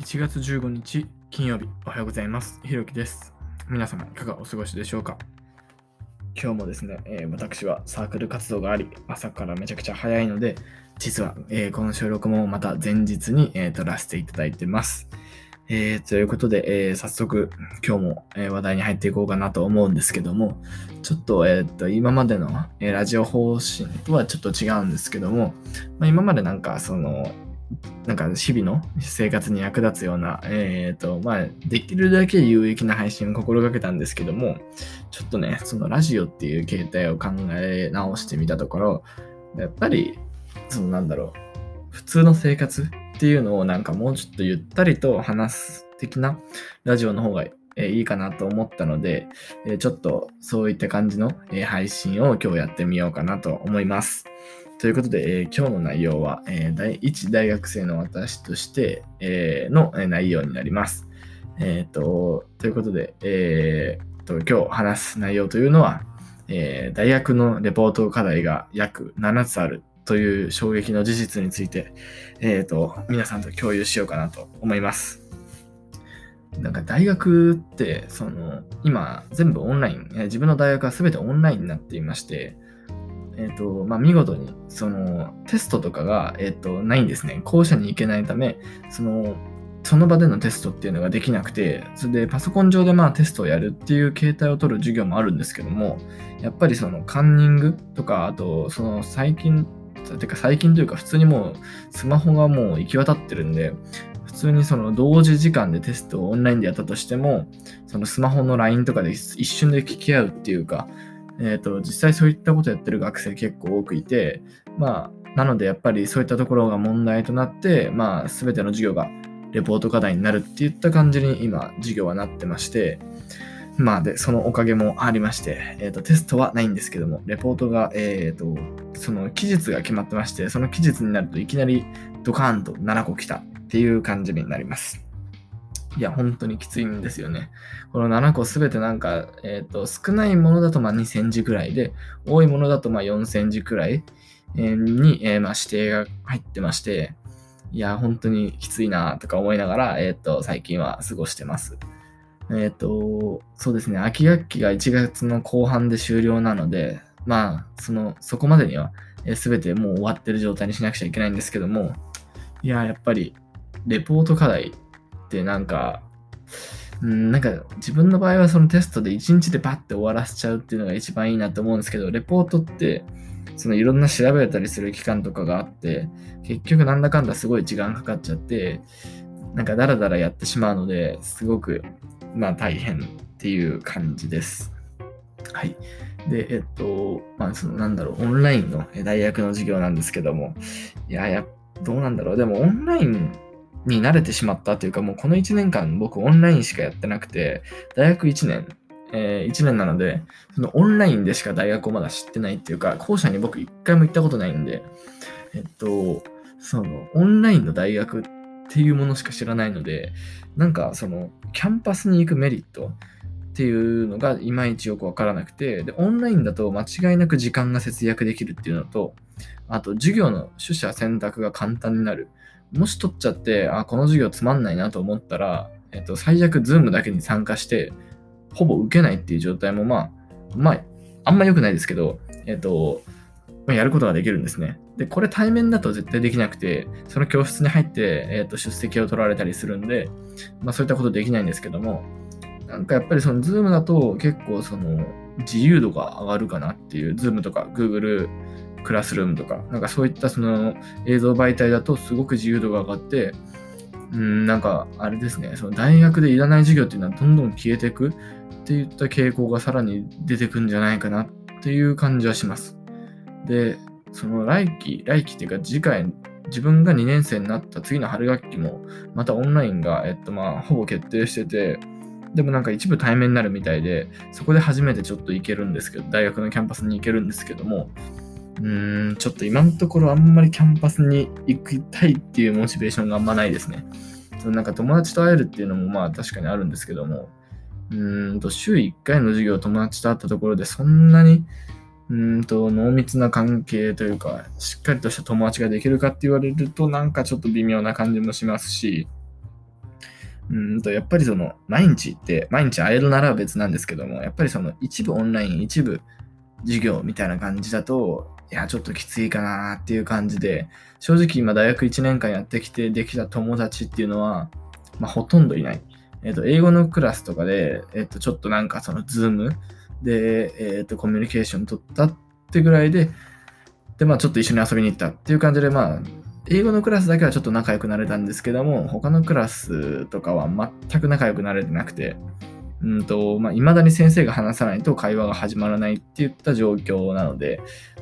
1月15日金曜日おはようございます。ひろきです。皆様いかがお過ごしでしょうか？今日もですね、えー私はサークル活動があり、朝からめちゃくちゃ早いので、実は、えーこの収録もまた前日に、えー撮らせていただいてます。えーということで、えー早速今日も、えー話題に入っていこうかなと思うんですけども、ちょっと,、えーと今までの、えラジオ方針とはちょっと違うんですけども、まあ、今までなんかそのなんか日々の生活に役立つような、えっ、と、まあ、できるだけ有益な配信を心がけたんですけども、ちょっとね、そのラジオっていう形態を考え直してみたところ、やっぱり、そのなんだろう、普通の生活っていうのをなんかもうちょっとゆったりと話す的なラジオの方がいいかなと思ったので、ちょっとそういった感じの配信を今日やってみようかなと思います。ということで、えー今日の内容は、えー第一大学生の私として、えーの内容になります。えっ、と、ということで、えーと、今日話す内容というのは、えー大学のレポート課題が約7つあるという衝撃の事実について、えっ、と、皆さんと共有しようかなと思います。なんか大学って、その、今全部オンライン、自分の大学は全てオンラインになっていまして、えっ、と、まあ、見事に、その、テストとかが、えっ、と、ないんですね。校舎に行けないため、その、その場でのテストっていうのができなくて、それでパソコン上でまあテストをやるっていう形態を取る授業もあるんですけども、やっぱりそのカンニングとか、あと、その最近、てか最近というか普通にもうスマホがもう行き渡ってるんで、普通にその同時時間でテストをオンラインでやったとしても、そのスマホの LINE とかで一瞬で聞き合うっていうか、えっ、と、実際そういったことやってる学生結構多くいて、まあ、なのでやっぱりそういったところが問題となって、まあ、すべての授業がレポート課題になるっていった感じに今、授業はなってまして、まあ、で、そのおかげもありまして、えっ、と、テストはないんですけども、レポートが、えっ、と、その期日が決まってまして、その期日になるといきなりドカーンと7個来たっていう感じになります。いや、本当にきついんですよね。この7個すべてなんか、えっ、と、少ないものだとまあ2センチくらいで、多いものだとまあ4センチくらいに、えーま指定が入ってまして、いや、本当にきついなとか思いながら、えっ、と、最近は過ごしてます。えっ、と、そうですね、秋学期が1月の後半で終了なので、まあ、その、そこまでには、えー、全てもう終わってる状態にしなくちゃいけないんですけども、いや、やっぱり、レポート課題ってなんか、うん、なんか自分の場合はそのテストで1日でバッて終わらせちゃうっていうのが一番いいなと思うんですけど、レポートって、そのいろんな調べたりする期間とかがあって、結局なんだかんだすごい時間かかっちゃって、なんかダラダラやってしまうので、すごく、まあ大変っていう感じです。はい。で、えっと、まあそのなんだろう、オンラインのえ大学の授業なんですけども、いや、や、どうなんだろう。でもオンラインに慣れてしまったというか、もうこの1年間僕オンラインしかやってなくて、大学1年、え1年なので、そのオンラインでしか大学をまだ知ってないっていうか、校舎に僕1回も行ったことないんで、えっと、そのオンラインの大学っていうものしか知らないので、なんかそのキャンパスに行くメリットっていうのがいまいちよくわからなくて、で、オンラインだと間違いなく時間が節約できるっていうのと、あと授業の取捨選択が簡単になる。もし取っちゃって、あ、この授業つまんないなと思ったら、えっと、最悪、ズームだけに参加して、ほぼ受けないっていう状態も、まあ、まあ、あんま良くないですけど、えっと、まやることができるんですね。で、これ対面だと絶対できなくて、その教室に入って、えっと、出席を取られたりするんで、まあそういったことできないんですけども、なんかやっぱりそのズームだと結構その自由度が上がるかなっていう、ズームとか Google クラスルームとか、なんかそういったその映像媒体だとすごく自由度が上がって、うん、なんかあれですね、その大学でいらない授業っていうのはどんどん消えていくっていった傾向がさらに出てくんじゃないかなっていう感じはします。で、その来期、来期っていうか次回、自分が2年生になった次の春学期も、またオンラインが、えっとまあ、ほぼ決定してて、でもなんか一部対面になるみたいで、そこで初めてちょっと行けるんですけど、大学のキャンパスに行けるんですけども、うーん、ちょっと今のところあんまりキャンパスに行きたいっていうモチベーションがあんまないですね。そのなんか友達と会えるっていうのもまあ確かにあるんですけども、うーんと週1回の授業友達と会ったところでそんなにうんと濃密な関係というか、しっかりとした友達ができるかって言われるとなんかちょっと微妙な感じもしますし、うんと、やっぱりその、毎日って、毎日会えるなら別なんですけども、やっぱりその、一部オンライン、一部授業みたいな感じだと、いや、ちょっときついかなっていう感じで、正直今大学1年間やってきてできた友達っていうのは、まあ、ほとんどいない。えっ、ー、と、英語のクラスとかで、えっ、ー、と、ちょっとなんかその、ズームで、えっ、ー、と、コミュニケーション取ったってぐらいで、で、まあ、ちょっと一緒に遊びに行ったっていう感じで、まあ、英語のクラスだけはちょっと仲良くなれたんですけども、他のクラスとかは全く仲良くなれてなくて、うんと、まあ、未だに先生が話さないと会話が始まらないっていった状況なので、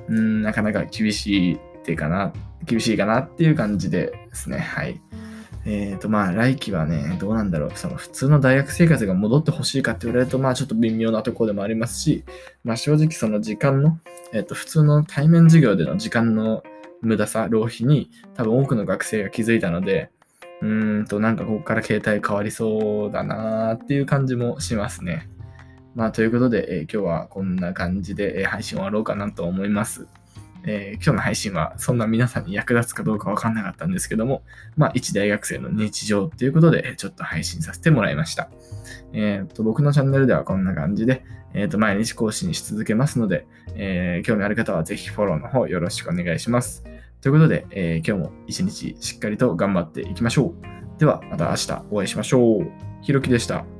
うん、なかなか厳しいっていうかな、厳しいかなっていう感じでですね、はい。えっ、ー、と、まあ、来期はね、どうなんだろう。その普通の大学生活が戻ってほしいかって言われると、まあ、ちょっと微妙なところでもありますし、まあ、正直その時間の、えっ、ー、と、普通の対面授業での時間の無駄さ、浪費に多分多くの学生が気づいたので、うーんと、なんかここから携帯変わりそうだなーっていう感じもしますね。まあ、ということで、えー、今日はこんな感じで、え配信終わろうかなと思います。えー、今日の配信はそんな皆さんに役立つかどうかわかんなかったんですけども、まあ、一大学生の日常っていうことで、ちょっと配信させてもらいました。え、ー、と、僕のチャンネルではこんな感じで、え、ー、と、毎日更新し続けますので、え興味ある方はぜひフォローの方よろしくお願いします。ということで、え今日も一日しっかりと頑張っていきましょう。では、また明日お会いしましょう。ひろきでした。